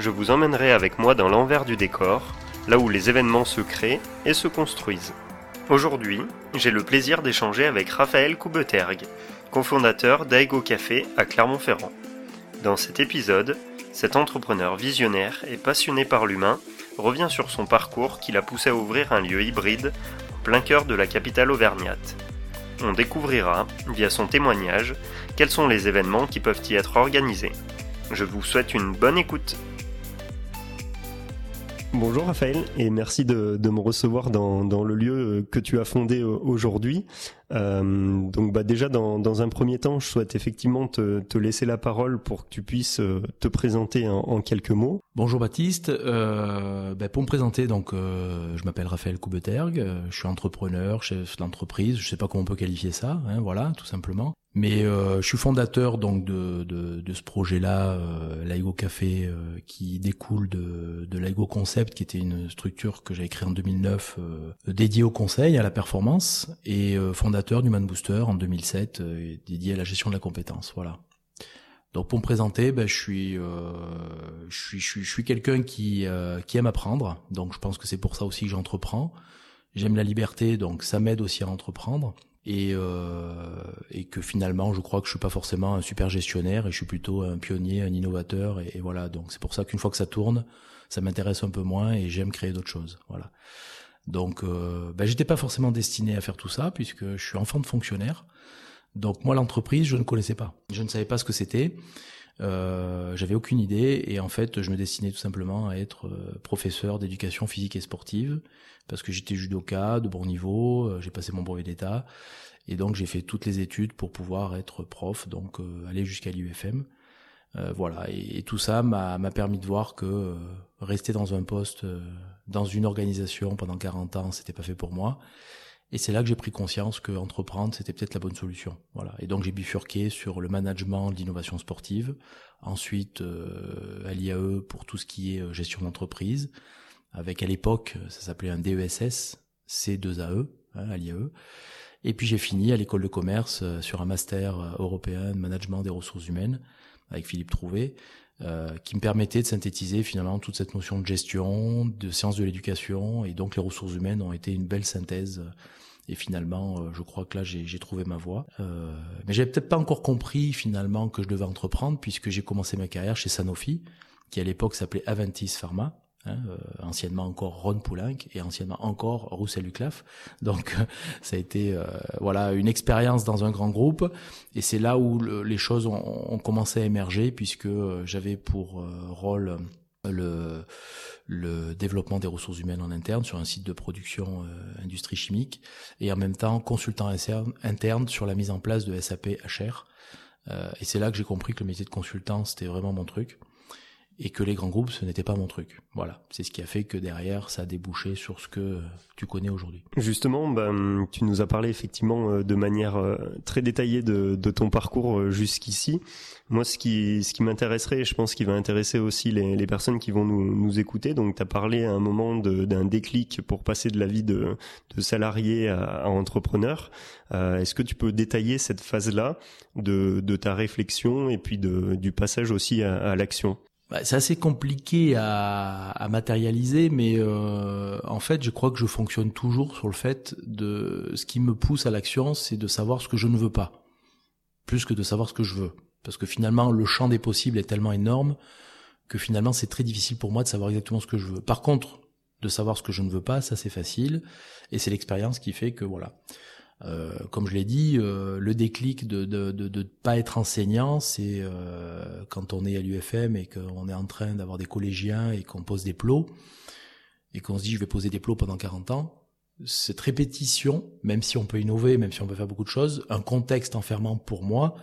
je vous emmènerai avec moi dans l'envers du décor, là où les événements se créent et se construisent. Aujourd'hui, j'ai le plaisir d'échanger avec Raphaël Coubetergue, cofondateur d'Aigo Café à Clermont-Ferrand. Dans cet épisode, cet entrepreneur visionnaire et passionné par l'humain revient sur son parcours qui l'a poussé à ouvrir un lieu hybride en plein cœur de la capitale auvergnate. On découvrira, via son témoignage, quels sont les événements qui peuvent y être organisés. Je vous souhaite une bonne écoute. Bonjour Raphaël et merci de, me recevoir dans, le lieu que tu as fondé aujourd'hui. Euh, donc bah déjà dans, un premier temps, je souhaite effectivement te, laisser la parole pour que tu puisses euh, te présenter en, quelques mots. Bonjour Baptiste. Euh, bah, pour me présenter, donc je m'appelle Raphaël Coubetergue, je suis entrepreneur, chef d'entreprise. Je sais pas comment on peut qualifier ça, hein, voilà, tout simplement. Mais euh, je suis fondateur donc de, de, ce projet-là, euh, l'Aigo Café, euh, qui découle de, de l'Aigo Concept, qui était une structure que j'avais créée en 2009, euh, dédiée au conseil, à la performance, et fondateur du Man Booster en 2007, dédié à la gestion de la compétence. Voilà. Donc pour me présenter, ben, je suis, je suis, je suis, je suis quelqu'un qui, qui aime apprendre. Donc je pense que c'est pour ça aussi que j'entreprends. J'aime la liberté, donc ça m'aide aussi à entreprendre et, euh, et que finalement je crois que je suis pas forcément un super gestionnaire et je suis plutôt un pionnier, un innovateur et, voilà donc c'est pour ça qu'une fois que ça tourne, ça m'intéresse un peu moins et j'aime créer d'autres choses. Voilà. Donc euh, ben, j'étais pas forcément destiné à faire tout ça puisque je suis enfant de fonctionnaire. Donc moi l'entreprise je ne connaissais pas, je ne savais pas ce que c'était. Euh, j'avais aucune idée et en fait je me destinais tout simplement à être euh, professeur d'éducation physique et sportive parce que j'étais judoka de bon niveau, euh, j'ai passé mon brevet d'état et donc j'ai fait toutes les études pour pouvoir être prof, donc euh, aller jusqu'à l'UFM. Euh, voilà, et, tout ça m'a permis de voir que rester dans un poste, dans une organisation pendant 40 ans, c'était pas fait pour moi. Et c'est là que j'ai pris conscience que entreprendre, c'était peut-être la bonne solution. Voilà. Et donc j'ai bifurqué sur le management d'innovation sportive, ensuite à l'IAE pour tout ce qui est gestion d'entreprise, avec à l'époque, ça s'appelait un DESS, C2AE, hein, à l'IAE. Et puis j'ai fini à l'école de commerce euh, sur un master euh, européen de management des ressources humaines avec Philippe Trouvé, euh, qui me permettait de synthétiser finalement toute cette notion de gestion, de sciences de l'éducation, et donc les ressources humaines ont été une belle synthèse. Et finalement, je crois que là, j'ai trouvé ma voie. Euh, mais j'avais peut-être pas encore compris finalement que je devais entreprendre, puisque j'ai commencé ma carrière chez Sanofi, qui à l'époque s'appelait Aventis Pharma, Hein, euh, anciennement encore Ron Poulenc et anciennement encore Roussel Luclaf. Donc ça a été euh, voilà une expérience dans un grand groupe et c'est là où les choses ont, ont, commencé à émerger puisque euh, j'avais pour rôle le, le développement des ressources humaines en interne sur un site de production industrie chimique et en même temps consultant interne sur la mise en place de SAP HR. et c'est là que j'ai compris que le métier de consultant c'était vraiment mon truc et que les grands groupes, ce n'était pas mon truc. Voilà, c'est ce qui a fait que derrière, ça a débouché sur ce que tu connais aujourd'hui. Justement, ben, tu nous as parlé effectivement euh, de manière euh, très détaillée de, ton parcours euh, jusqu'ici. Moi, ce qui, ce qui m'intéresserait, et je pense qu'il va intéresser aussi les, personnes qui vont nous, écouter, donc tu as parlé à un moment d'un déclic pour passer de la vie de, salarié à, entrepreneur. Est-ce que tu peux détailler cette phase-là de, ta réflexion et puis du passage aussi à l'action? Bah, c'est assez compliqué à, à matérialiser, mais euh, en fait, je crois que je fonctionne toujours sur le fait de ce qui me pousse à l'action, c'est de savoir ce que je ne veux pas, plus que de savoir ce que je veux. Parce que finalement, le champ des possibles est tellement énorme que finalement, c'est très difficile pour moi de savoir exactement ce que je veux. Par contre, de savoir ce que je ne veux pas, ça c'est facile, et c'est l'expérience qui fait que voilà. Euh, comme je l'ai dit, euh, le déclic de de, de de pas être enseignant, c'est euh, quand on est à l'UFM et qu'on est en train d'avoir des collégiens et qu'on pose des plots et qu'on se dit je vais poser des plots pendant 40 ans. Cette répétition, même si on peut innover, même si on peut faire beaucoup de choses, un contexte enfermant pour moi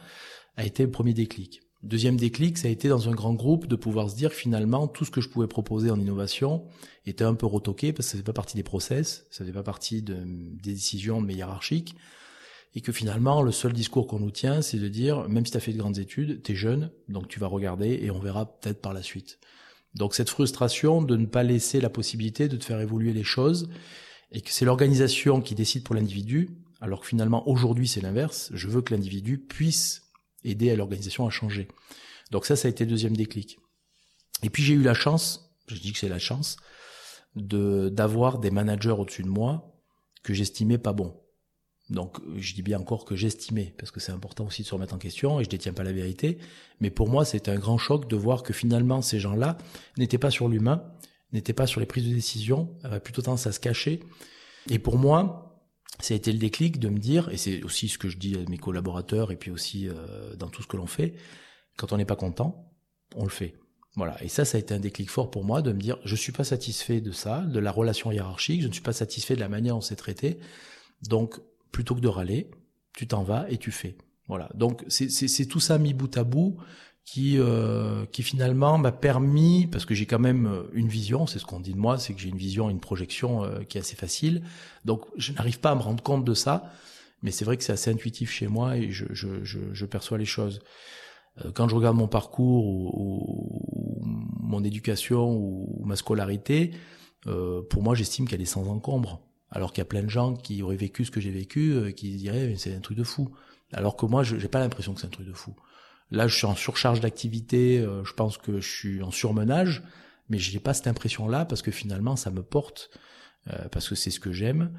a été le premier déclic. Deuxième déclic, ça a été dans un grand groupe de pouvoir se dire finalement tout ce que je pouvais proposer en innovation était un peu retoqué parce que ça faisait pas partie des process, ça faisait pas partie de, des décisions mes hiérarchiques et que finalement le seul discours qu'on nous tient c'est de dire même si tu as fait de grandes études, tu es jeune donc tu vas regarder et on verra peut-être par la suite. Donc cette frustration de ne pas laisser la possibilité de te faire évoluer les choses et que c'est l'organisation qui décide pour l'individu alors que finalement aujourd'hui c'est l'inverse, je veux que l'individu puisse aider à l'organisation à changer. Donc ça, ça a été le deuxième déclic. Et puis j'ai eu la chance, je dis que c'est la chance, de d'avoir des managers au-dessus de moi que j'estimais pas bons. Donc je dis bien encore que j'estimais, parce que c'est important aussi de se remettre en question, et je détiens pas la vérité, mais pour moi c'était un grand choc de voir que finalement ces gens-là n'étaient pas sur l'humain, n'étaient pas sur les prises de décision, avaient plutôt tendance à se cacher. Et pour moi, ça a été le déclic de me dire, et c'est aussi ce que je dis à mes collaborateurs et puis aussi euh, dans tout ce que l'on fait, quand on n'est pas content, on le fait. Voilà. Et ça, ça a été un déclic fort pour moi de me dire, je suis pas satisfait de ça, de la relation hiérarchique, je ne suis pas satisfait de la manière dont c'est traité. Donc, plutôt que de râler, tu t'en vas et tu fais. Voilà. Donc, c'est tout ça mis bout à bout qui euh, qui finalement m'a permis parce que j'ai quand même euh, une vision, c'est ce qu'on dit de moi, c'est que j'ai une vision, une projection euh, qui est assez facile. Donc je n'arrive pas à me rendre compte de ça, mais c'est vrai que c'est assez intuitif chez moi et je je, je, je perçois les choses. quand je regarde mon parcours ou, ou mon éducation ou, ma scolarité, pour moi j'estime qu'elle est sans encombre. Alors qu'il y a plein de gens qui auraient vécu ce que j'ai vécu, qui diraient c'est un truc de fou. Alors que moi, je n'ai pas l'impression que c'est un truc de fou. Là, je suis en surcharge d'activité, euh, je pense que je suis en surmenage, mais je n'ai pas cette impression-là parce que finalement, ça me porte, euh, parce que c'est ce que j'aime.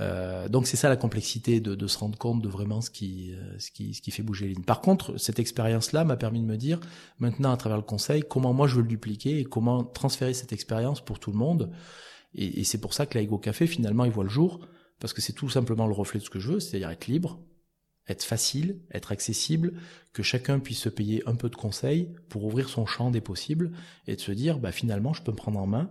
Euh, donc c'est ça la complexité de, de, se rendre compte de vraiment ce qui, euh, ce qui, ce qui fait bouger les lignes. Par contre, cette expérience-là m'a permis de me dire, maintenant à travers le conseil, comment moi je veux le dupliquer et comment transférer cette expérience pour tout le monde. Et, et c'est pour ça que l'Aigo Café, finalement, il voit le jour, parce que c'est tout simplement le reflet de ce que je veux, c'est-à-dire être libre, être facile, être accessible, que chacun puisse se payer un peu de conseils pour ouvrir son champ des possibles et de se dire bah finalement je peux me prendre en main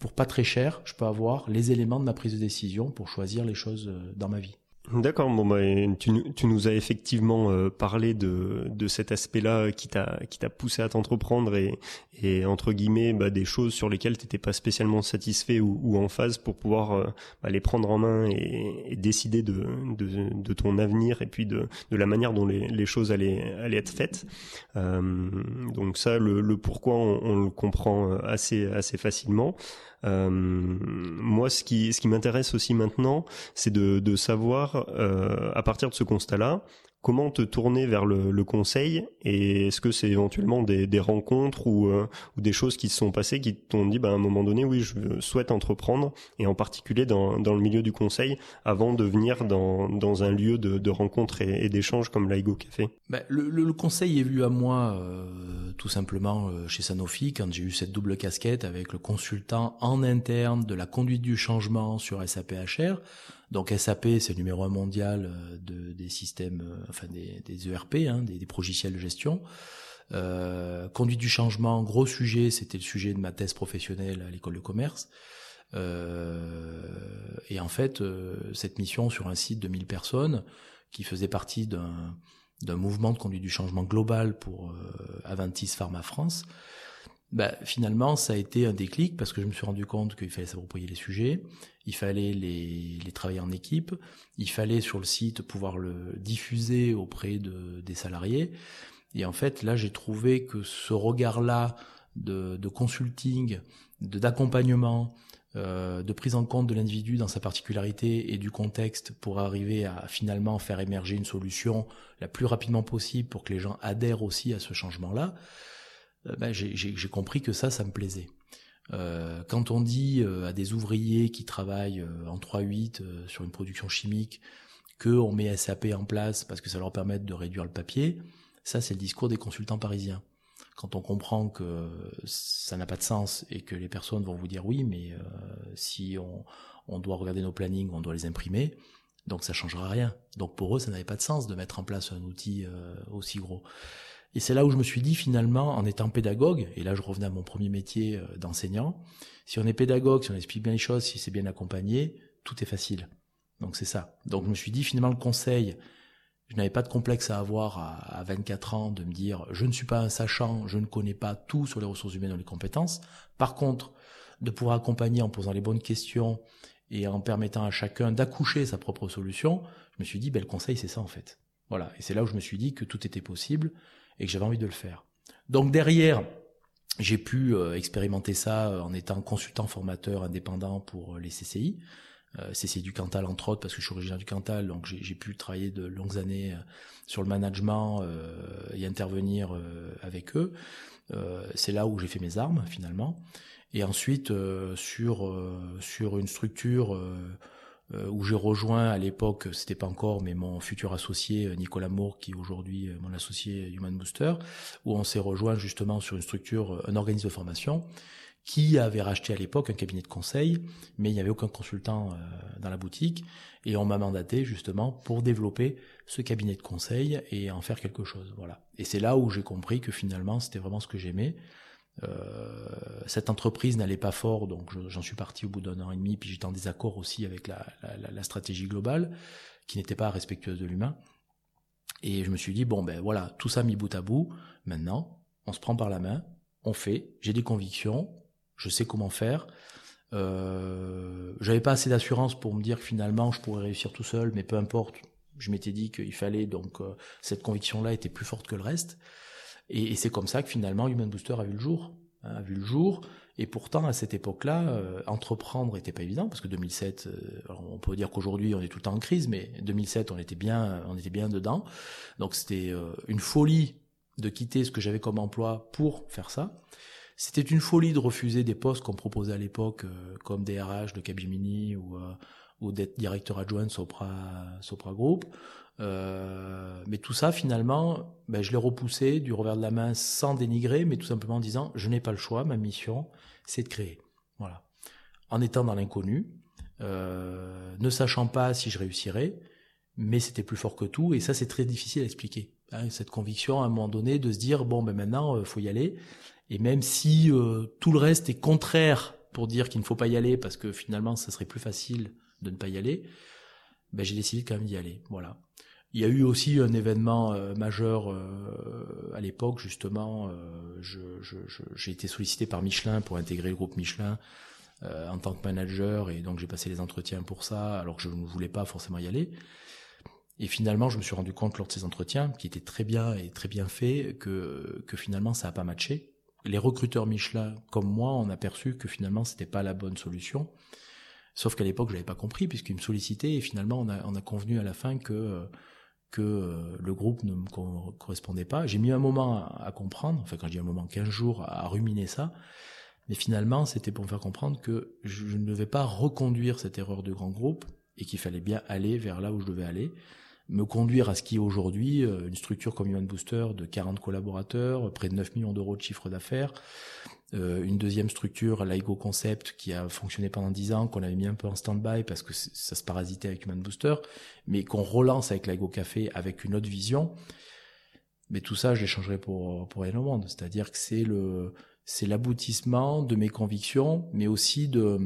pour pas très cher, je peux avoir les éléments de ma prise de décision pour choisir les choses euh, dans ma vie. D'accord, bon bah, tu, tu, nous as effectivement euh, parlé de, de cet aspect-là qui t'a qui t'a poussé à t'entreprendre et, et entre guillemets bah, des choses sur lesquelles tu n'étais pas spécialement satisfait ou, en phase pour pouvoir euh, bah, les prendre en main et, décider de, de, ton avenir et puis de, de la manière dont les, les choses allaient, allaient être faites. Euh, donc ça, le, le pourquoi, on, on, le comprend assez assez facilement. Euh, moi, ce qui, ce qui m'intéresse aussi maintenant, c'est de, savoir, euh, à partir de ce constat-là, comment te tourner vers le, conseil et est-ce que c'est éventuellement des, rencontres ou, euh, ou, des choses qui se sont passées qui t'ont dit bah, à un moment donné oui je souhaite entreprendre et en particulier dans, dans le milieu du conseil avant de venir dans, dans un lieu de, de rencontre et, d'échange comme l'Aigo Café? Bah, le, le, conseil est venu à moi euh, tout simplement euh, chez Sanofi quand j'ai eu cette double casquette avec le consultant en interne de la conduite du changement sur SAPHR donc SAP, c'est le numéro un mondial euh, de, des systèmes, euh, enfin des, des ERP, hein, des, des de gestion. Euh, conduite du changement, gros sujet, c'était le sujet de ma thèse professionnelle à l'école de commerce. Euh, et en fait, cette mission sur un site de 1000 personnes, qui faisait partie d'un d'un mouvement de conduite du changement global pour Aventis Pharma France, bah, finalement, ça a été un déclic parce que je me suis rendu compte qu'il fallait s'approprier les sujets, il fallait les, travailler en équipe, il fallait sur le site pouvoir le diffuser auprès de, des salariés. Et en fait, là, j'ai trouvé que ce regard-là de, de consulting, de d'accompagnement, euh, de prise en compte de l'individu dans sa particularité et du contexte pour arriver à finalement faire émerger une solution la plus rapidement possible pour que les gens adhèrent aussi à ce changement-là, ben, j'ai compris que ça, ça me plaisait. Euh, quand on dit euh, à des ouvriers qui travaillent en 3-8 sur une production chimique qu'on met SAP en place parce que ça leur permet de réduire le papier, ça c'est le discours des consultants parisiens. Quand on comprend que ça n'a pas de sens et que les personnes vont vous dire oui, mais si on, on, doit regarder nos plannings, on doit les imprimer, donc ça changera rien. Donc pour eux, ça n'avait pas de sens de mettre en place un outil aussi gros. Et c'est là où je me suis dit finalement, en étant pédagogue, et là je revenais à mon premier métier euh, d'enseignant, si on est pédagogue, si on explique bien les choses, si c'est bien accompagné, tout est facile. Donc c'est ça. Donc je me suis dit finalement le conseil, Je n'avais pas de complexe à avoir à, 24 ans de me dire je ne suis pas un sachant, je ne connais pas tout sur les ressources humaines ou les compétences. Par contre, de pouvoir accompagner en posant les bonnes questions et en permettant à chacun d'accoucher sa propre solution, je me suis dit ben, le conseil c'est ça en fait. Voilà, et c'est là où je me suis dit que tout était possible et que j'avais envie de le faire. Donc derrière, j'ai pu euh, expérimenter ça euh, en étant consultant formateur indépendant pour euh, les CCI. CCI du Cantal entre autres parce que je suis originaire du Cantal donc j'ai pu travailler de longues années sur le management et intervenir avec eux. C'est là où j'ai fait mes armes finalement. Et ensuite sur sur une structure où j'ai rejoint à l'époque, c'était pas encore, mais mon futur associé euh, Nicolas Moore, qui est aujourd'hui euh, mon associé Human Booster, où on s'est rejoint justement sur une structure, un organisme de formation, qui avait racheté à l'époque un cabinet de conseil, mais il n'y avait aucun consultant dans la boutique, et on m'a mandaté justement pour développer ce cabinet de conseil et en faire quelque chose. Voilà. Et c'est là où j'ai compris que finalement c'était vraiment ce que j'aimais. Euh, cette entreprise n'allait pas fort, donc j'en suis parti au bout d'un an et demi, puis j'étais en désaccord aussi avec la, stratégie globale, qui n'était pas respectueuse de l'humain. Et je me suis dit, bon ben voilà, tout ça mis bout à bout, maintenant, on se prend par la main, on fait, j'ai des convictions, je sais comment faire. Euh, J'avais pas assez d'assurance pour me dire que finalement je pourrais réussir tout seul, mais peu importe, je m'étais dit qu'il fallait, donc euh, cette conviction-là était plus forte que le reste. Et, c'est comme ça que finalement Human Booster a vu le jour, hein, a vu le jour. Et pourtant, à cette époque-là, euh, entreprendre n'était pas évident parce que 2007, euh, on peut dire qu'aujourd'hui on est tout le temps en crise, mais 2007 on était bien, on était bien dedans. Donc c'était euh, une folie de quitter ce que j'avais comme emploi pour faire ça. C'était une folie de refuser des postes qu'on proposait à l'époque, comme DRH de Capgemini ou ou d'être directeur adjoint de Sopra Sopra Group. Euh, mais tout ça, finalement, ben, je l'ai repoussé du revers de la main sans dénigrer, mais tout simplement en disant, je n'ai pas le choix, ma mission, c'est de créer. Voilà. En étant dans l'inconnu, euh, ne sachant pas si je réussirais, mais c'était plus fort que tout, et ça, c'est très difficile à expliquer. Hein, cette conviction, à un moment donné, de se dire, bon, ben maintenant, euh, faut y aller. Et même si euh, tout le reste est contraire pour dire qu'il ne faut pas y aller, parce que finalement, ça serait plus facile de ne pas y aller, ben, j'ai décidé quand même d'y aller. Voilà. Il y a eu aussi un événement euh, majeur euh, à l'époque, justement. Euh, j'ai été sollicité par Michelin pour intégrer le groupe Michelin en tant que manager, et donc j'ai passé les entretiens pour ça, alors que je ne voulais pas forcément y aller. Et finalement, je me suis rendu compte lors de ces entretiens, qui étaient très bien et très bien faits, que, finalement ça n'a pas matché. Les recruteurs Michelin, comme moi, ont aperçu que finalement c'était pas la bonne solution. Sauf qu'à l'époque, je l'avais pas compris puisqu'ils me sollicitaient et finalement, on a convenu à la fin que que euh, le groupe ne me correspondait pas. J'ai mis un moment à, comprendre, enfin quand je dis un moment, 15 jours à, ruminer ça, mais finalement c'était pour me faire comprendre que je, ne devais pas reconduire cette erreur de grand groupe et qu'il fallait bien aller vers là où je devais aller, me conduire à ce qui est aujourd'hui euh, une structure comme Human Booster de 40 collaborateurs, près de 9 millions d'euros de chiffre d'affaires, euh, une deuxième structure, l'Aigo Concept, qui a fonctionné pendant 10 ans, qu'on avait mis un peu en stand-by parce que ça se parasitait avec Human Booster, mais qu'on relance avec l'Aigo Café avec une autre vision. Mais tout ça, je l'échangerai pour, pour rien au monde. C'est-à-dire que c'est le, c'est l'aboutissement de mes convictions, mais aussi de,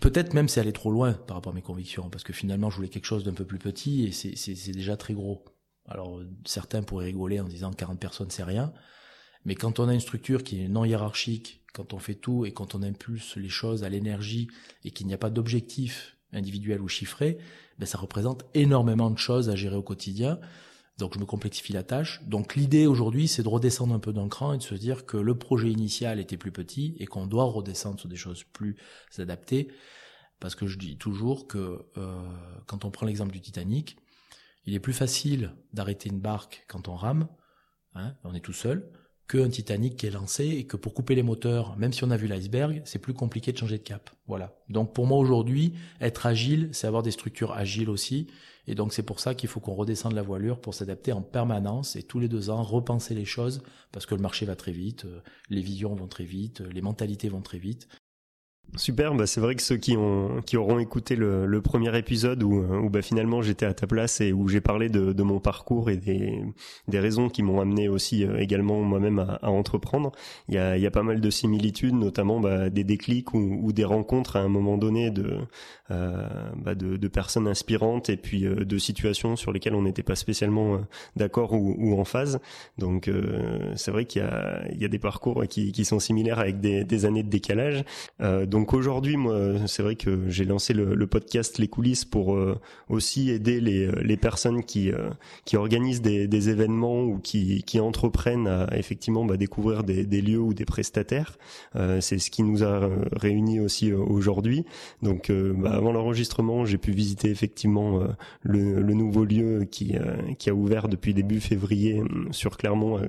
peut-être même c'est aller trop loin par rapport à mes convictions, parce que finalement, je voulais quelque chose d'un peu plus petit et c'est, c'est, c'est déjà très gros. Alors, certains pourraient rigoler en disant 40 personnes, c'est rien. Mais quand on a une structure qui est non hiérarchique, quand on fait tout et quand on impulse les choses à l'énergie et qu'il n'y a pas d'objectif individuel ou chiffré, ben ça représente énormément de choses à gérer au quotidien. Donc je me complexifie la tâche. Donc l'idée aujourd'hui, c'est de redescendre un peu d'un cran et de se dire que le projet initial était plus petit et qu'on doit redescendre sur des choses plus adaptées. Parce que je dis toujours que euh, quand on prend l'exemple du Titanic, il est plus facile d'arrêter une barque quand on rame, hein, on est tout seul, qu'un Titanic qui est lancé et que pour couper les moteurs, même si on a vu l'iceberg, c'est plus compliqué de changer de cap. Voilà. Donc pour moi aujourd'hui, être agile, c'est avoir des structures agiles aussi. Et donc c'est pour ça qu'il faut qu'on redescende la voilure pour s'adapter en permanence et tous les deux ans repenser les choses parce que le marché va très vite, euh, les visions vont très vite, euh, les mentalités vont très vite. Super, bah c'est vrai que ceux qui ont qui auront écouté le, premier épisode où, où bah finalement j'étais à ta place et où j'ai parlé de, mon parcours et des, des raisons qui m'ont amené aussi euh, également moi-même à, à, entreprendre, il y a, y a pas mal de similitudes, notamment bah, des déclics ou, des rencontres à un moment donné de euh, bah de, personnes inspirantes et puis euh, de situations sur lesquelles on n'était pas spécialement d'accord ou, en phase. Donc c'est vrai qu'il y a y a des parcours qui, sont similaires avec des, années de décalage. Donc aujourd'hui, moi, c'est vrai que j'ai lancé le, podcast Les coulisses pour euh, aussi aider les, les personnes qui euh, qui organisent des, événements ou qui, qui entreprennent à effectivement bah, découvrir des, lieux ou des prestataires. Euh, c'est ce qui nous a réunis aussi aujourd'hui. Donc, bah, avant l'enregistrement, j'ai pu visiter effectivement le, nouveau lieu qui qui a ouvert depuis début février sur Clermont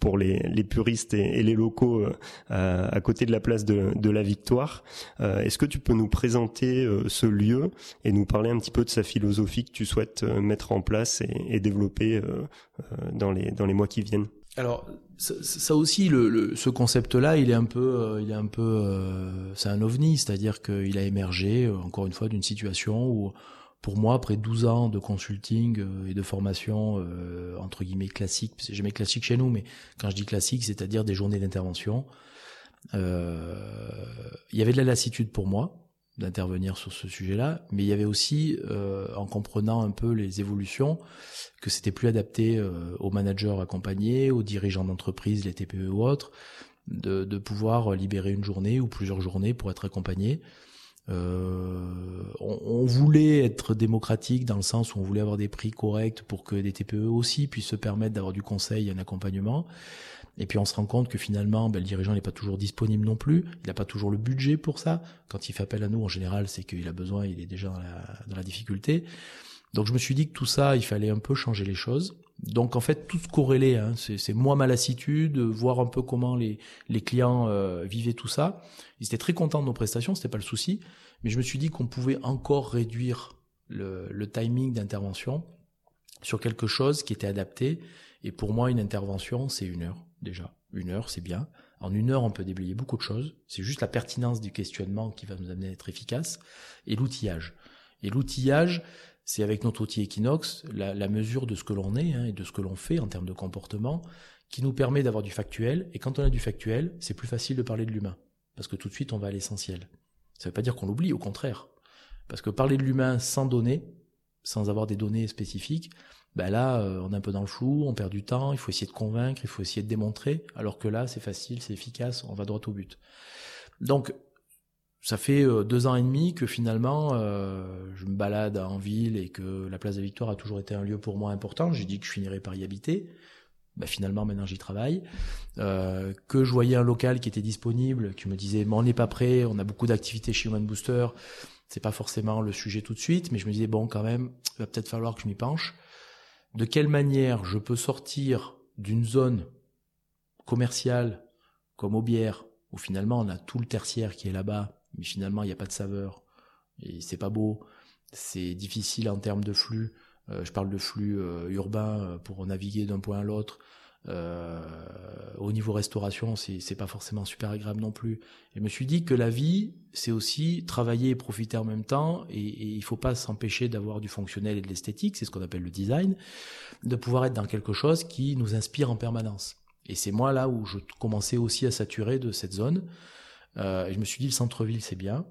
pour les, les puristes et, les locaux à, côté de la place de la Victoire. Euh, est-ce que tu peux nous présenter euh, ce lieu et nous parler un petit peu de sa philosophie que tu souhaites euh, mettre en place et, développer dans les dans les mois qui viennent? Alors ça, aussi, ce concept-là, il est un peu, il est un peu, c'est un ovni, c'est-à-dire qu'il a émergé encore une fois d'une situation où, pour moi, après 12 ans de consulting et de formation entre guillemets classique, j'ai jamais classique chez nous, mais quand je dis classique, c'est-à-dire des journées d'intervention, il y avait de la lassitude pour moi d'intervenir sur ce sujet-là, mais il y avait aussi, euh, en comprenant un peu les évolutions, que c'était plus adapté euh, aux managers accompagnés, aux dirigeants d'entreprise, les TPE ou autres, de, de, pouvoir libérer une journée ou plusieurs journées pour être accompagné. Euh, on, on, voulait être démocratique dans le sens où on voulait avoir des prix corrects pour que des TPE aussi puissent se permettre d'avoir du conseil et un accompagnement. Et puis on se rend compte que finalement, ben, le dirigeant n'est pas toujours disponible non plus. Il n'a pas toujours le budget pour ça. Quand il fait appel à nous, en général, c'est qu'il a besoin, il est déjà dans la, dans la difficulté. Donc je me suis dit que tout ça, il fallait un peu changer les choses. Donc en fait, tout se corrélait. Hein. C'est moi ma lassitude, voir un peu comment les, les clients euh, vivaient tout ça. Ils étaient très contents de nos prestations, c'était pas le souci. Mais je me suis dit qu'on pouvait encore réduire le, le timing d'intervention sur quelque chose qui était adapté. Et pour moi, une intervention, c'est une heure déjà. Une heure, c'est bien. En une heure, on peut déblayer beaucoup de choses. C'est juste la pertinence du questionnement qui va nous amener à être efficace. Et l'outillage. Et l'outillage, c'est avec notre outil Equinox, la, mesure de ce que l'on est hein, et de ce que l'on fait en termes de comportement, qui nous permet d'avoir du factuel. Et quand on a du factuel, c'est plus facile de parler de l'humain. Parce que tout de suite, on va à l'essentiel. Ça ne veut pas dire qu'on l'oublie, au contraire. Parce que parler de l'humain sans données, sans avoir des données spécifiques, ben là, euh, on est un peu dans le flou, on perd du temps, il faut essayer de convaincre, il faut essayer de démontrer, alors que là, c'est facile, c'est efficace, on va droit au but. Donc, ça fait euh, deux ans et demi que finalement, euh, je me balade en ville et que la place de Victoire a toujours été un lieu pour moi important. J'ai dit que je finirais par y habiter. Ben finalement, maintenant, j'y travaille. Euh, que je voyais un local qui était disponible, qui me disait, mais on n'est pas prêt, on a beaucoup d'activités chez Human Booster, c'est pas forcément le sujet tout de suite, mais je me disais, bon, quand même, il va peut-être falloir que je m'y penche de quelle manière je peux sortir d'une zone commerciale comme Aubière, où finalement on a tout le tertiaire qui est là-bas, mais finalement il n'y a pas de saveur, et c'est pas beau, c'est difficile en termes de flux, euh, je parle de flux euh, urbain euh, pour naviguer d'un point à l'autre, au niveau restauration, c'est, c'est pas forcément super agréable non plus. Et je me suis dit que la vie, c'est aussi travailler et profiter en même temps, et, et il faut pas s'empêcher d'avoir du fonctionnel et de l'esthétique, c'est ce qu'on appelle le design, de pouvoir être dans quelque chose qui nous inspire en permanence. Et c'est moi là où je commençais aussi à saturer de cette zone. Euh, et je me suis dit le centre-ville c'est bien.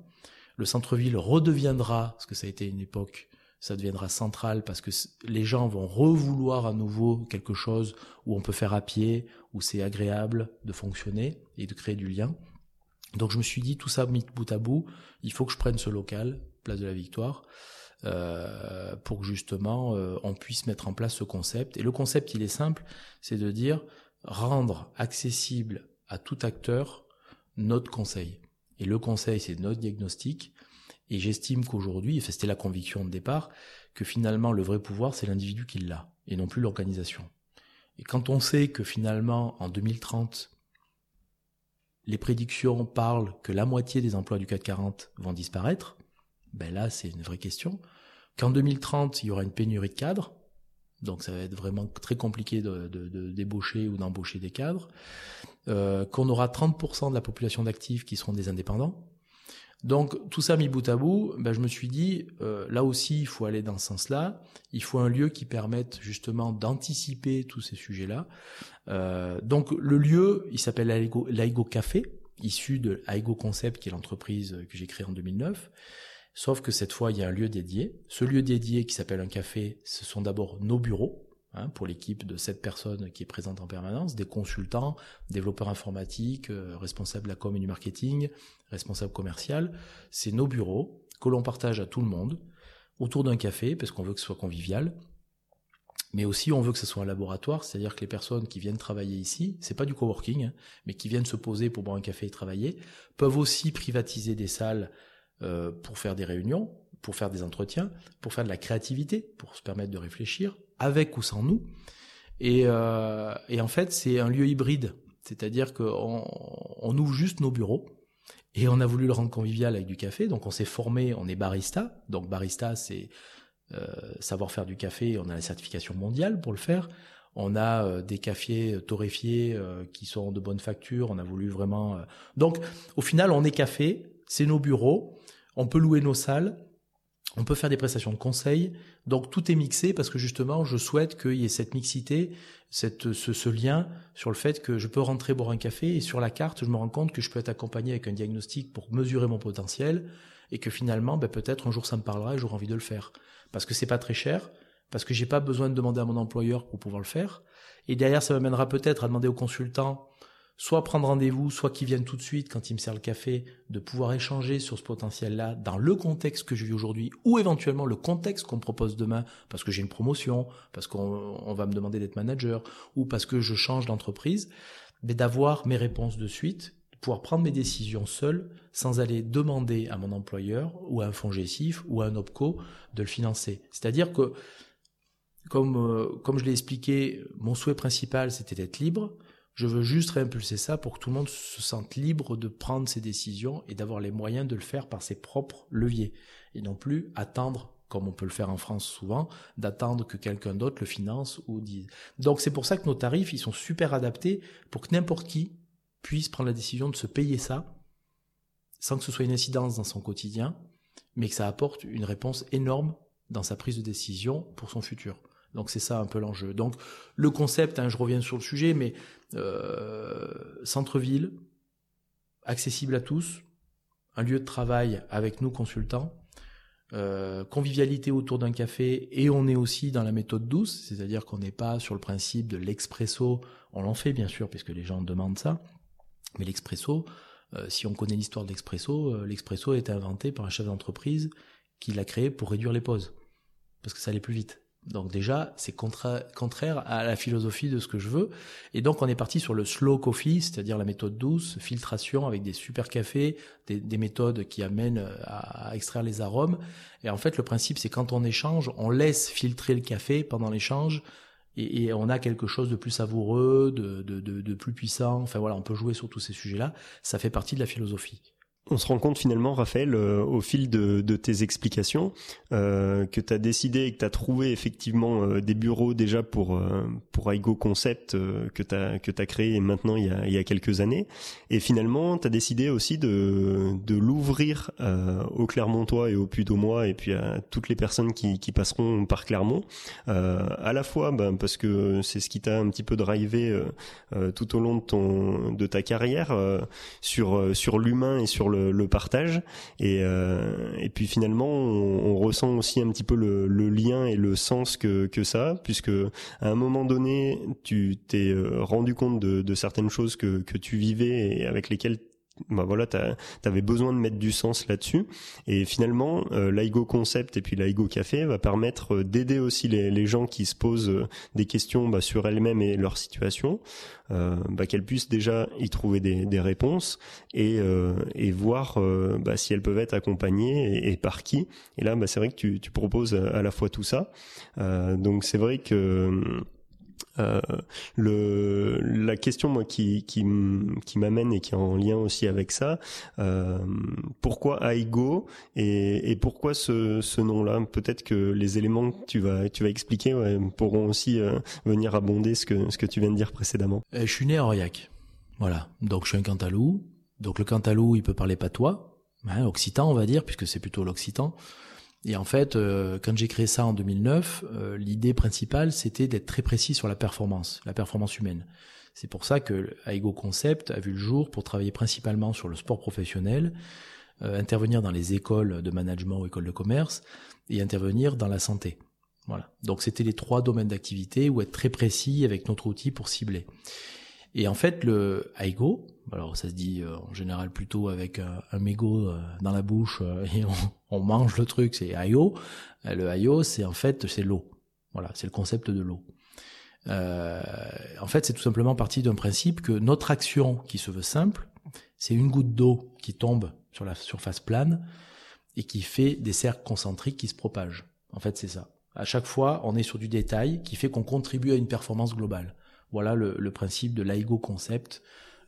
Le centre-ville redeviendra, parce que ça a été une époque ça deviendra central parce que les gens vont revouloir à nouveau quelque chose où on peut faire à pied, où c'est agréable de fonctionner et de créer du lien. Donc je me suis dit tout ça mis bout à bout, il faut que je prenne ce local, place de la Victoire, euh, pour que justement euh, on puisse mettre en place ce concept. Et le concept il est simple, c'est de dire rendre accessible à tout acteur notre conseil. Et le conseil c'est notre diagnostic et j'estime qu'aujourd'hui, c'était la conviction de départ, que finalement le vrai pouvoir, c'est l'individu qui l'a, et non plus l'organisation. Et quand on sait que finalement, en 2030, les prédictions parlent que la moitié des emplois du CAC 40 vont disparaître, ben là, c'est une vraie question. Qu'en 2030, il y aura une pénurie de cadres, donc ça va être vraiment très compliqué de, de, débaucher ou d'embaucher des cadres, euh, qu'on aura 30% de la population d'actifs qui seront des indépendants, Donc tout ça mis bout à bout, ben, je me suis dit, euh, là aussi, il faut aller dans ce sens-là. Il faut un lieu qui permette justement d'anticiper tous ces sujets-là. Euh, donc le lieu, il s'appelle l'Aigo Café, issu de l'Aigo Concept, qui est l'entreprise que j'ai créée en 2009. Sauf que cette fois, il y a un lieu dédié. Ce lieu dédié qui s'appelle un café, ce sont d'abord nos bureaux. Hein, pour l'équipe de sept personnes qui est présente en permanence, des consultants, développeurs informatiques, euh, responsables de la com et du marketing, responsables commercial. C'est nos bureaux que l'on partage à tout le monde autour d'un café parce qu'on veut que ce soit convivial. Mais aussi, on veut que ce soit un laboratoire, c'est-à-dire que les personnes qui viennent travailler ici, c'est pas du coworking, hein, mais qui viennent se poser pour boire un café et travailler, peuvent aussi privatiser des salles euh, pour faire des réunions, pour faire des entretiens, pour faire de la créativité, pour se permettre de réfléchir, avec ou sans nous. Et, euh, et en fait, c'est un lieu hybride, c'est-à-dire qu'on on ouvre juste nos bureaux et on a voulu le rendre convivial avec du café. Donc on s'est formé, on est barista. Donc barista, c'est euh, savoir faire du café. On a la certification mondiale pour le faire. On a euh, des cafés torréfiés qui sont de bonne facture. On a voulu vraiment. Donc au final, on est café, c'est nos bureaux. On peut louer nos salles on peut faire des prestations de conseil. Donc tout est mixé parce que justement, je souhaite qu'il y ait cette mixité, cette, ce, lien sur le fait que je peux rentrer boire un café et sur la carte, je me rends compte que je peux être accompagné avec un diagnostic pour mesurer mon potentiel et que finalement, ben, peut-être un jour ça me parlera et j'aurai envie de le faire. Parce que c'est pas très cher, parce que j'ai pas besoin de demander à mon employeur pour pouvoir le faire. Et derrière, ça m'amènera peut-être à demander au consultant soit prendre rendez-vous, soit qu'ils viennent tout de suite quand il me sert le café, de pouvoir échanger sur ce potentiel-là dans le contexte que je vis aujourd'hui, ou éventuellement le contexte qu'on propose demain, parce que j'ai une promotion, parce qu'on va me demander d'être manager, ou parce que je change d'entreprise, mais d'avoir mes réponses de suite, de pouvoir prendre mes décisions seul, sans aller demander à mon employeur, ou à un fonds gessif, ou à un OPCO, de le financer. C'est-à-dire que, comme, euh, comme je l'ai expliqué, mon souhait principal, c'était d'être libre, je veux juste réimpulser ça pour que tout le monde se sente libre de prendre ses décisions et d'avoir les moyens de le faire par ses propres leviers. Et non plus attendre, comme on peut le faire en France souvent, d'attendre que quelqu'un d'autre le finance ou dise. Donc c'est pour ça que nos tarifs, ils sont super adaptés pour que n'importe qui puisse prendre la décision de se payer ça sans que ce soit une incidence dans son quotidien, mais que ça apporte une réponse énorme dans sa prise de décision pour son futur. Donc c'est ça un peu l'enjeu. Donc le concept, hein, je reviens sur le sujet, mais euh, centre-ville, accessible à tous, un lieu de travail avec nous consultants, euh, convivialité autour d'un café et on est aussi dans la méthode douce, c'est-à-dire qu'on n'est pas sur le principe de l'expresso, on l'en fait bien sûr puisque les gens demandent ça, mais l'expresso, euh, si on connaît l'histoire de l'expresso, l'expresso a été inventé par un chef d'entreprise qui l'a créé pour réduire les pauses, parce que ça allait plus vite. Donc déjà, c'est contraire à la philosophie de ce que je veux. Et donc on est parti sur le slow coffee, c'est-à-dire la méthode douce, filtration avec des super cafés, des, méthodes qui amènent à, extraire les arômes. Et en fait, le principe, c'est quand on échange, on laisse filtrer le café pendant l'échange. Et, on a quelque chose de plus savoureux, de, de plus puissant. Enfin voilà, on peut jouer sur tous ces sujets-là. Ça fait partie de la philosophie. On se rend compte finalement, Raphaël, euh, au fil de, tes explications, euh, que tu as décidé et que tu as trouvé effectivement euh, des bureaux déjà pour pour Aigo Concept que tu as que créé maintenant il y a, il y a quelques années. Et finalement tu as décidé aussi de de l'ouvrir au Clermontois et au Puy-d'Aumois et puis à toutes les personnes qui, passeront par Clermont. À la fois ben, parce que c'est ce qui t'a un petit peu drivé tout au long de ta carrière sur sur l'humain et sur le le, partage. Et, euh, et puis finalement on, ressent aussi un petit peu le, lien et le sens que, que ça puisque à un moment donné tu t'es euh, rendu compte de, de certaines choses que, que tu vivais et avec lesquelles bah voilà, t'avais besoin de mettre du sens là-dessus. Et finalement, euh, l'Aigo Concept et puis l'Aigo Café va permettre euh, d'aider aussi les, les, gens qui se posent euh, des questions bah, sur elles-mêmes et leur situation, euh, bah, qu'elles puissent déjà y trouver des, des réponses et, euh, et voir bah, si elles peuvent être accompagnées et, par qui. Et là, bah, c'est vrai que tu, tu proposes à la fois tout ça. donc c'est vrai que euh, la question moi qui m'amène et qui est en lien aussi avec ça, euh, pourquoi Aigo et, pourquoi ce, nom-là? Peut-être que les éléments que tu vas expliquer pourront aussi euh, venir abonder ce que tu viens de dire précédemment. Je suis né à Aurillac, voilà. Donc je suis un Cantalou. Donc le Cantalou, il peut parler patois, hein, occitan on va dire, puisque c'est plutôt l'occitan. Et en fait, euh, quand j'ai créé ça en 2009, euh, l'idée principale, c'était d'être très précis sur la performance, la performance humaine. C'est pour ça que Aigo Concept a vu le jour pour travailler principalement sur le sport professionnel, euh, intervenir dans les écoles de management ou écoles de commerce et intervenir dans la santé. Voilà. Donc c'était les trois domaines d'activité où être très précis avec notre outil pour cibler. Et en fait, le Aigo, alors ça se dit euh, en général plutôt avec un, un mégot euh, dans la bouche euh, et on, mange le truc, c'est Aigo. Le Aigo, c'est en fait c'est l'eau. Voilà, c'est le concept de l'eau. en fait, c'est tout simplement parti d'un principe que notre action qui se veut simple, c'est une goutte d'eau qui tombe sur la surface plane et qui fait des cercles concentriques qui se propagent. En fait, c'est ça. À chaque fois, on est sur du détail qui fait qu'on contribue à une performance globale. Voilà le, principe de l'AIGO concept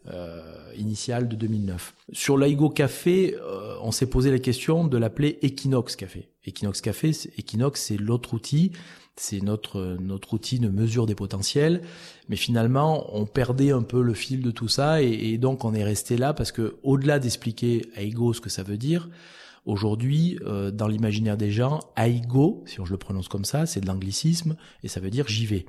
euh, initial de 2009. Sur l'AIGO Café, euh, on s'est posé la question de l'appeler Equinox Café. Equinox Café, Equinox, c'est l'autre outil, c'est notre notre outil de mesure des potentiels, mais finalement, on perdait un peu le fil de tout ça, et, et donc on est resté là parce que au-delà d'expliquer AIGO ce que ça veut dire, Aujourd'hui, euh, dans l'imaginaire des gens, aigo, si je le prononce comme ça, c'est de l'anglicisme et ça veut dire j'y vais.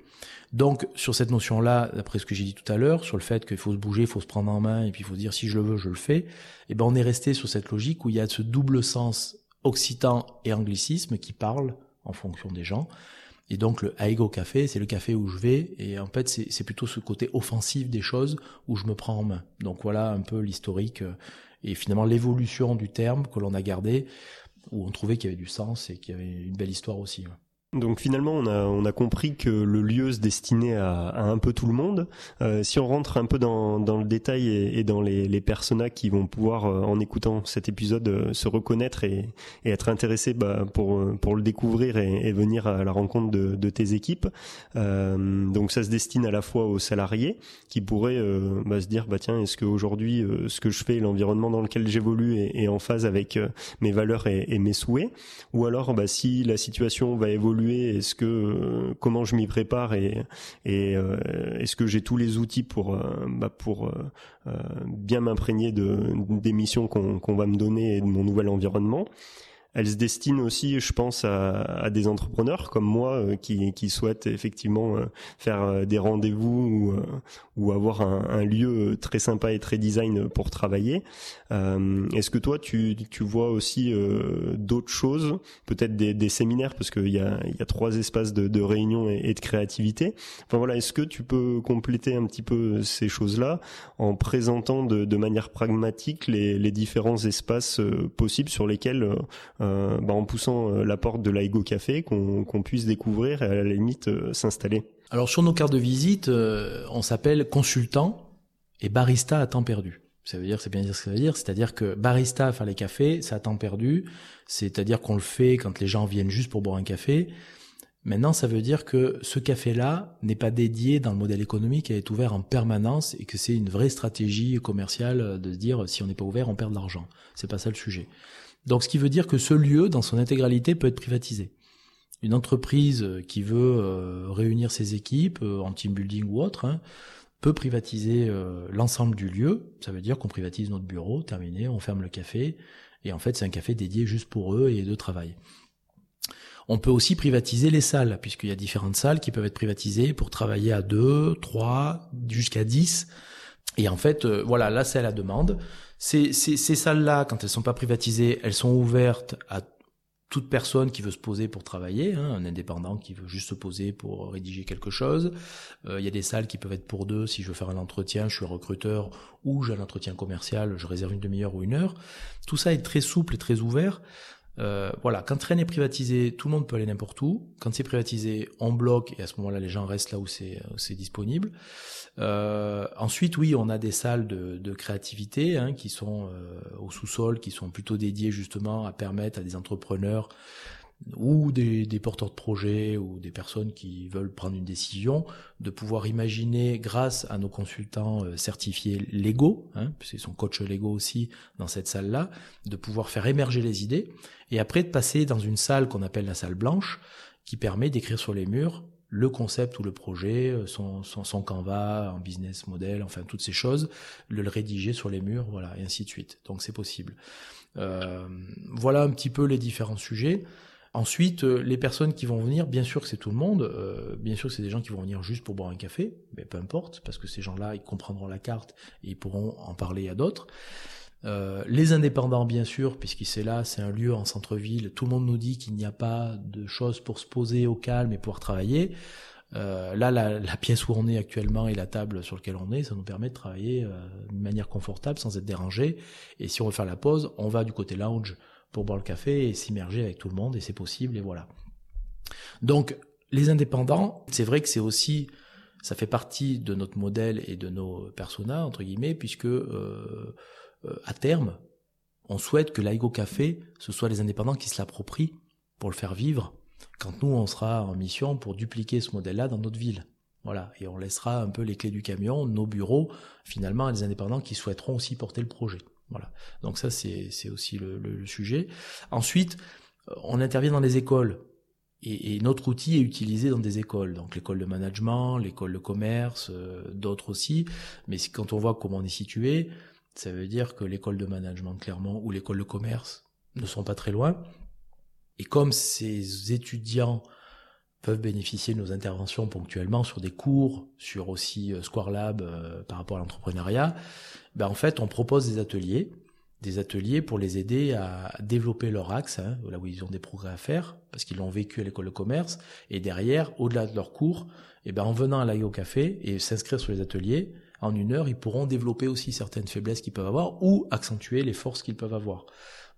Donc sur cette notion-là, d'après ce que j'ai dit tout à l'heure, sur le fait qu'il faut se bouger, il faut se prendre en main et puis il faut dire si je le veux, je le fais, eh ben on est resté sur cette logique où il y a ce double sens occitan et anglicisme qui parlent en fonction des gens. Et donc le Aigo Café, c'est le café où je vais, et en fait c'est plutôt ce côté offensif des choses où je me prends en main. Donc voilà un peu l'historique euh, et finalement l'évolution du terme que l'on a gardé, où on trouvait qu'il y avait du sens et qu'il y avait une belle histoire aussi. Donc finalement, on a, on a compris que le lieu se destinait à, à un peu tout le monde. Euh, si on rentre un peu dans, dans le détail et, et dans les, les personas qui vont pouvoir, euh, en écoutant cet épisode, euh, se reconnaître et, et être intéressés bah, pour, euh, pour le découvrir et, et, venir à la rencontre de, de tes équipes. donc ça se destine à la fois aux salariés qui pourraient bah, se dire, bah tiens, est-ce qu'aujourd'hui, ce que je fais, l'environnement dans lequel j'évolue est, est, en phase avec mes valeurs et, et mes souhaits? Ou alors, bah, si la situation va évoluer est-ce que euh, comment je m'y prépare et, euh, est-ce que j'ai tous les outils pour euh, bah, pour bien m'imprégner de des missions qu'on va me donner et de mon nouvel environnement? Elle se destine aussi, je pense, à, à des entrepreneurs comme moi euh, qui, qui, souhaitent effectivement euh, faire euh, des rendez-vous ou, ou avoir un, un, lieu très sympa et très design pour travailler. Est-ce que toi, tu, tu vois aussi d'autres choses, peut-être des, des, séminaires, parce qu'il y a, y a trois espaces de, de réunion et, de créativité. Enfin voilà, est-ce que tu peux compléter un petit peu ces choses-là en présentant de, de manière pragmatique les, les différents espaces possibles sur lesquels euh, bah, en poussant euh, la porte de l'Aigo Café qu'on puisse découvrir et à la limite euh, s'installer Alors sur nos cartes de visite, on s'appelle consultant et barista à temps perdu. Ça veut dire, c'est bien dire ce que ça veut dire, c'est-à-dire que barista à faire les cafés, c'est à temps perdu, c'est-à-dire qu'on le fait quand les gens viennent juste pour boire un café. Maintenant, ça veut dire que ce café-là n'est pas dédié dans le modèle économique, il est ouvert en permanence et que c'est une vraie stratégie commerciale de se dire si on n'est pas ouvert, on perd de l'argent. C'est pas ça le sujet. Donc ce qui veut dire que ce lieu, dans son intégralité, peut être privatisé. Une entreprise qui veut euh, réunir ses équipes euh, en team building ou autre hein, peut privatiser euh, l'ensemble du lieu. Ça veut dire qu'on privatise notre bureau, terminé, on ferme le café, et en fait c'est un café dédié juste pour eux et de travail. On peut aussi privatiser les salles, puisqu'il y a différentes salles qui peuvent être privatisées pour travailler à deux, trois, jusqu'à dix. Et en fait, voilà, là c'est à la demande. Ces, ces, ces salles-là, quand elles sont pas privatisées, elles sont ouvertes à toute personne qui veut se poser pour travailler, hein, un indépendant qui veut juste se poser pour rédiger quelque chose. Euh, il y a des salles qui peuvent être pour deux. Si je veux faire un entretien, je suis recruteur ou j'ai un entretien commercial, je réserve une demi-heure ou une heure. Tout ça est très souple et très ouvert. Euh, voilà, quand rien n'est privatisé, tout le monde peut aller n'importe où. Quand c'est privatisé, on bloque et à ce moment-là, les gens restent là où c'est disponible. Euh, ensuite, oui, on a des salles de, de créativité hein, qui sont euh, au sous-sol, qui sont plutôt dédiées justement à permettre à des entrepreneurs ou des, des, porteurs de projets ou des personnes qui veulent prendre une décision, de pouvoir imaginer, grâce à nos consultants euh, certifiés légaux, hein, puisqu'ils sont coach légaux aussi dans cette salle-là, de pouvoir faire émerger les idées, et après de passer dans une salle qu'on appelle la salle blanche, qui permet d'écrire sur les murs le concept ou le projet, son, son, son canvas, un business model, enfin toutes ces choses, le, le rédiger sur les murs, voilà, et ainsi de suite. Donc c'est possible. Euh, voilà un petit peu les différents sujets. Ensuite, euh, les personnes qui vont venir, bien sûr que c'est tout le monde, euh, bien sûr que c'est des gens qui vont venir juste pour boire un café, mais peu importe, parce que ces gens-là, ils comprendront la carte et ils pourront en parler à d'autres. Euh, les indépendants, bien sûr, puisque c'est là, c'est un lieu en centre-ville. Tout le monde nous dit qu'il n'y a pas de choses pour se poser au calme et pouvoir travailler. Euh, là, la, la, pièce où on est actuellement et la table sur laquelle on est, ça nous permet de travailler euh, de manière confortable sans être dérangé. Et si on veut faire la pause, on va du côté lounge pour boire le café et s'immerger avec tout le monde et c'est possible et voilà. Donc, les indépendants, c'est vrai que c'est aussi, ça fait partie de notre modèle et de nos personas entre guillemets, puisque euh, euh, à terme, on souhaite que l'Aigo Café, ce soit les indépendants qui se l'approprient pour le faire vivre, quand nous, on sera en mission pour dupliquer ce modèle-là dans notre ville. Voilà, et on laissera un peu les clés du camion, nos bureaux, finalement, à des indépendants qui souhaiteront aussi porter le projet. Voilà. Donc ça, c'est aussi le, le, sujet. Ensuite, euh, on intervient dans les écoles. Et, et, notre outil est utilisé dans des écoles, donc l'école de management, l'école de commerce, euh, d'autres aussi. Mais quand on voit comment on est situé, ça veut dire que l'école de management, clairement, ou l'école de commerce ne sont pas très loin. Et comme ces étudiants peuvent bénéficier de nos interventions ponctuellement sur des cours, sur aussi euh, Square Lab euh, par rapport à l'entrepreneuriat, ben en fait, on propose des ateliers, des ateliers pour les aider à développer leur axe, hein, là où ils ont des progrès à faire, parce qu'ils l'ont vécu à l'école de commerce, et derrière, au-delà de leurs cours, et ben en venant à l'AIO Café et s'inscrire sur les ateliers, en une heure, ils pourront développer aussi certaines faiblesses qu'ils peuvent avoir ou accentuer les forces qu'ils peuvent avoir.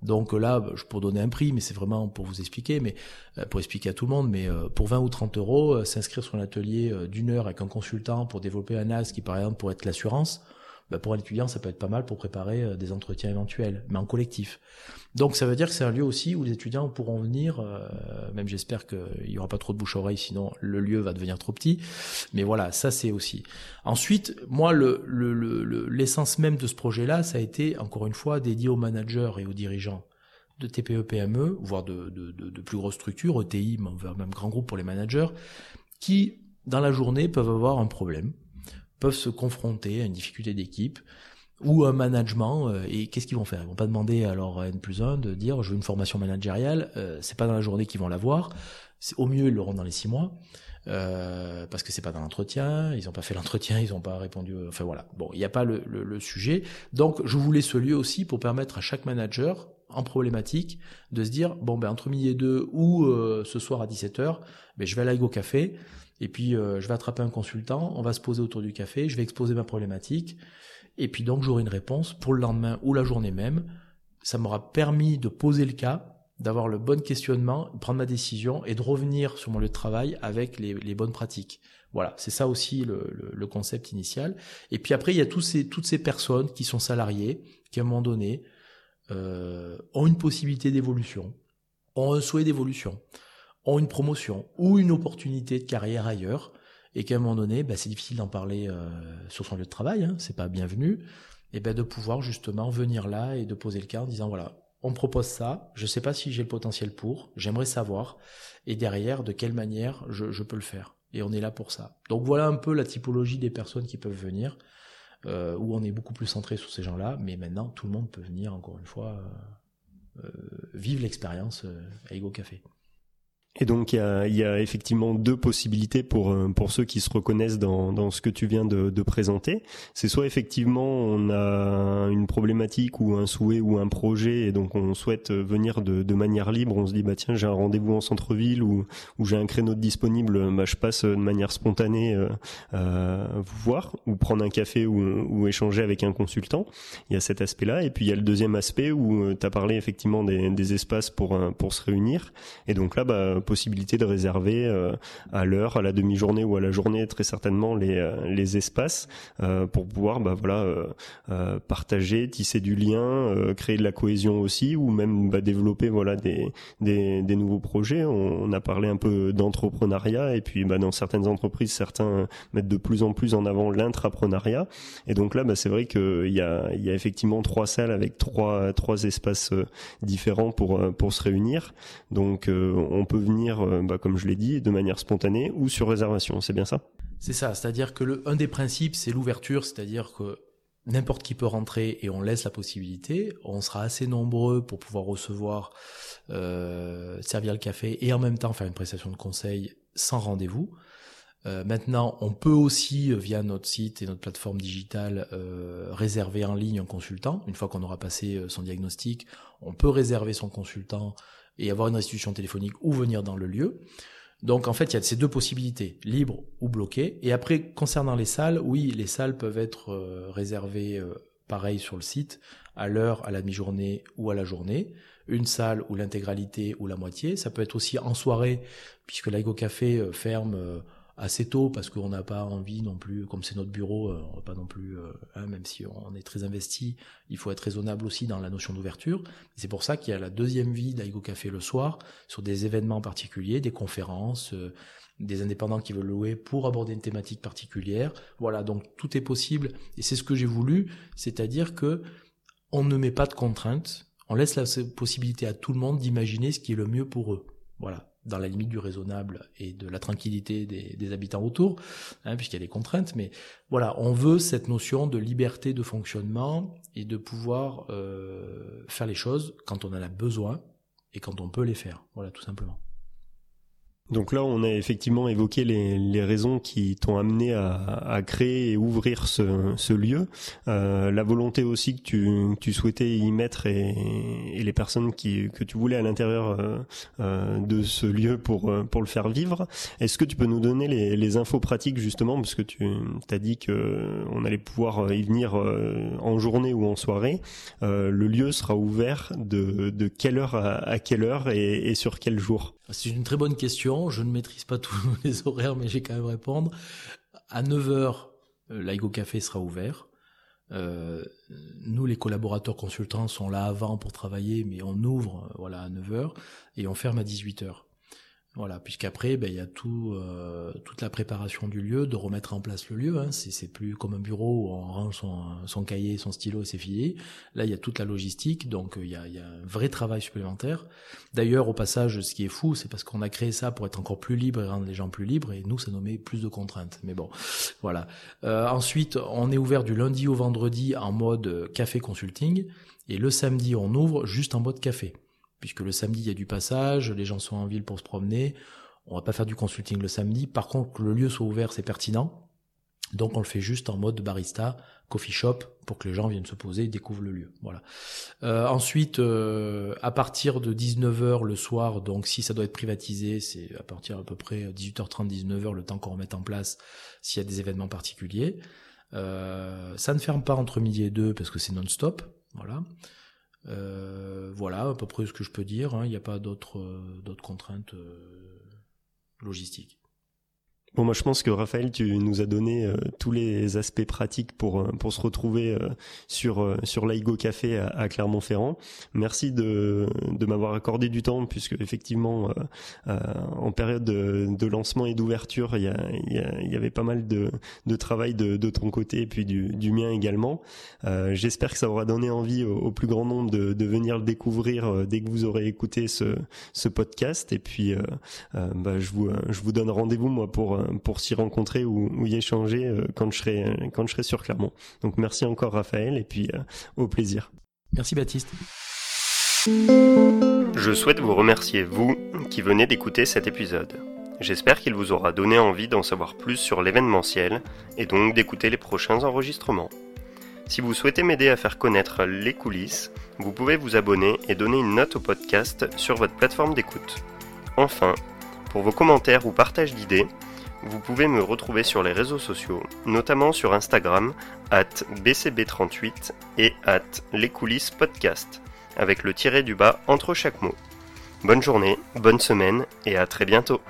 Donc là, bah, je pour donner un prix, mais c'est vraiment pour vous expliquer, mais euh, pour expliquer à tout le monde, mais euh, pour 20 ou 30 euros, euh, s'inscrire sur un atelier d'une heure avec un consultant pour développer un as qui par exemple pourrait être l'assurance, bah, pour un étudiant, ça peut être pas mal pour préparer euh, des entretiens éventuels, mais en collectif. Donc ça veut dire que c'est un lieu aussi où les étudiants pourront venir, euh, même j'espère qu'il n'y aura pas trop de bouche à oreille, sinon le lieu va devenir trop petit. Mais voilà, ça c'est aussi. Ensuite, moi, le, l'essence même de ce projet-là, ça a été, encore une fois, dédié aux managers et aux dirigeants de TPE, PME, voire de, de, de, plus grosses structures, ETI, même grand groupe pour les managers, qui, dans la journée, peuvent avoir un problème peuvent se confronter à une difficulté d'équipe ou un management euh, et qu'est-ce qu'ils vont faire? Ils vont pas demander à leur N plus 1 de dire je veux une formation managériale, euh, c'est pas dans la journée qu'ils vont l'avoir, au mieux ils l'auront dans les six mois. Euh, parce que c'est pas dans l'entretien, ils ont pas fait l'entretien, ils ont pas répondu. Enfin voilà. Bon, il n'y a pas le, le, sujet. Donc je voulais ce lieu aussi pour permettre à chaque manager en problématique de se dire bon ben entre midi et deux ou euh, ce soir à 17h, ben je vais à l'Aigo Café et puis euh, je vais attraper un consultant, on va se poser autour du café, je vais exposer ma problématique, et puis donc j'aurai une réponse pour le lendemain ou la journée même. Ça m'aura permis de poser le cas, d'avoir le bon questionnement, prendre ma décision et de revenir sur mon lieu de travail avec les, bonnes pratiques. Voilà, c'est ça aussi le, concept initial. Et puis après, il y a toutes ces personnes qui sont salariées, qui à un moment donné euh, ont une possibilité d'évolution, ont un souhait d'évolution ont une promotion ou une opportunité de carrière ailleurs. Et qu'à un moment donné, bah, c'est difficile d'en parler euh, sur son lieu de travail, hein, c'est pas bienvenu, et ben de pouvoir justement venir là et de poser le cas en disant voilà, on propose ça, je sais pas si j'ai le potentiel pour, j'aimerais savoir, et derrière de quelle manière je, peux le faire. Et on est là pour ça. Donc voilà un peu la typologie des personnes qui peuvent venir, euh, où on est beaucoup plus centré sur ces gens-là, mais maintenant tout le monde peut venir encore une fois euh, euh vivre l'expérience euh, à Ego Café. Et donc il y a, y a, effectivement deux possibilités pour euh, pour ceux qui se reconnaissent dans, dans ce que tu viens de, de présenter. C'est soit effectivement on a une problématique ou un souhait ou un projet et donc on souhaite venir de, de manière libre. On se dit bah tiens j'ai un rendez-vous en centre-ville ou ou j'ai un créneau disponible, bah je passe de manière spontanée euh, euh, vous voir ou prendre un café ou, ou échanger avec un consultant. Il y a cet aspect-là et puis il y a le deuxième aspect où euh, tu as parlé effectivement des, des espaces pour pour se réunir et donc là bah possibilité de réserver euh, à l'heure, à la demi-journée ou à la journée très certainement les, euh, les espaces euh, pour pouvoir bah, voilà partager, tisser du lien, créer de la cohésion aussi ou même bah, développer voilà des, des, nouveaux projets. On, a parlé un peu d'entrepreneuriat et puis bah, dans certaines entreprises certains mettent de plus en plus en avant l'intrapreneuriat et donc là bah, c'est vrai qu'il y a, y a effectivement trois salles avec trois trois espaces différents pour pour se réunir donc on peut venir venir, bah, comme je l'ai dit, de manière spontanée ou sur réservation. C'est bien ça? C'est ça. C'est-à-dire que le, un des principes, c'est l'ouverture, c'est-à-dire que n'importe qui peut rentrer et on laisse la possibilité. On sera assez nombreux pour pouvoir recevoir, euh, servir le café et en même temps faire une prestation de conseil sans rendez-vous. Euh, maintenant, on peut aussi, euh, via notre site et notre plateforme digitale, euh, réserver en ligne un consultant. Une fois qu'on aura passé euh, son diagnostic, on peut réserver son consultant et avoir une restitution téléphonique ou venir dans le lieu. Donc en fait, il y a ces deux possibilités, libre ou bloqué. Et après, concernant les salles, oui, les salles peuvent être euh, réservées euh, pareil sur le site, à l'heure, à la mi-journée ou à la journée. Une salle ou l'intégralité ou la moitié. Ça peut être aussi en soirée, puisque l'Aigo Café euh, ferme assez tôt parce qu'on n'a pas envie non plus, comme c'est notre bureau, euh, on va pas non plus, euh, hein, même si on est très investi, il faut être raisonnable aussi dans la notion d'ouverture. C'est pour ça qu'il y a la deuxième vie d'Aigo Café le soir sur des événements particuliers, des conférences, euh, des indépendants qui veulent louer pour aborder une thématique particulière. Voilà, donc tout est possible et c'est ce que j'ai voulu, c'est-à-dire que on ne met pas de contraintes, on laisse la possibilité à tout le monde d'imaginer ce qui est le mieux pour eux. Voilà, dans la limite du raisonnable et de la tranquillité des, habitants autour, hein, puisqu'il y a des contraintes. Mais voilà, on veut cette notion de liberté de fonctionnement et de pouvoir euh, faire les choses quand on en a besoin et quand on peut les faire. Voilà, tout simplement. Donc là, on a effectivement évoqué les, les raisons qui t'ont amené à, à, créer et ouvrir ce, ce lieu, euh, la volonté aussi que tu, tu souhaitais y mettre et, et, les personnes qui, que tu voulais à l'intérieur euh, euh de ce lieu pour, euh, pour le faire vivre. Est-ce que tu peux nous donner les, les infos pratiques justement, parce que tu as dit que on allait pouvoir y venir euh, en journée ou en soirée. le lieu sera ouvert de, de quelle heure à, à quelle heure et, et sur quel jour? C'est une très bonne question. Je ne maîtrise pas tous les horaires, mais j'ai quand même répondre. À 9h, euh, l'Aigo Café sera ouvert. Euh, nous, les collaborateurs consultants, sont là avant pour travailler, mais on ouvre euh, voilà à 9h et on ferme à 18h. Voilà, puisqu'après, ben, il y a tout, euh, toute la préparation du lieu, de remettre en place le lieu. Hein. C'est plus comme un bureau où on range son, son cahier, son stylo et c'est fini. Là, il y a toute la logistique, donc il y a, il y a un vrai travail supplémentaire. D'ailleurs, au passage, ce qui est fou, c'est parce qu'on a créé ça pour être encore plus libre et rendre les gens plus libres, et nous, ça nous met plus de contraintes. Mais bon, voilà. Euh, ensuite, on est ouvert du lundi au vendredi en mode café consulting, et le samedi, on ouvre juste en mode café puisque le samedi il y a du passage, les gens sont en ville pour se promener. On va pas faire du consulting le samedi. Par contre, que le lieu soit ouvert, c'est pertinent. Donc on le fait juste en mode barista, coffee shop, pour que les gens viennent se poser et découvrent le lieu. Voilà. Euh, ensuite, euh, à partir de 19h le soir, donc si ça doit être privatisé, c'est à partir à peu près 18h30, 19h, le temps qu'on remette en place s'il y a des événements particuliers. Euh, ça ne ferme pas entre midi et deux parce que c'est non-stop. Voilà. Euh, voilà à peu près ce que je peux dire. Hein. Il n'y a pas d'autres euh, contraintes euh, logistiques. Bon, moi je pense que Raphaël, tu nous as donné euh, tous les aspects pratiques pour euh, pour se retrouver euh, sur sur l'Aigo Café à, Clermont-Ferrand. Merci de de m'avoir accordé du temps puisque effectivement en période de, de lancement et d'ouverture, il y, a, il y, avait pas mal de de travail de, de ton côté et puis du, du mien également. J'espère que ça aura donné envie au, plus grand nombre de, de venir le découvrir dès que vous aurez écouté ce ce podcast et puis bah, je vous je vous donne rendez-vous moi pour pour s'y rencontrer ou, y échanger euh, quand je serai quand je serai sur Clermont. Donc merci encore Raphaël et puis euh, au plaisir. Merci Baptiste. Je souhaite vous remercier vous qui venez d'écouter cet épisode. J'espère qu'il vous aura donné envie d'en savoir plus sur l'événementiel et donc d'écouter les prochains enregistrements. Si vous souhaitez m'aider à faire connaître les coulisses, vous pouvez vous abonner et donner une note au podcast sur votre plateforme d'écoute. Enfin, pour vos commentaires ou partages d'idées, vous pouvez me retrouver sur les réseaux sociaux, notamment sur Instagram, at bcb38 et at les coulisses podcast, avec le tiré du bas entre chaque mot. Bonne journée, bonne semaine et à très bientôt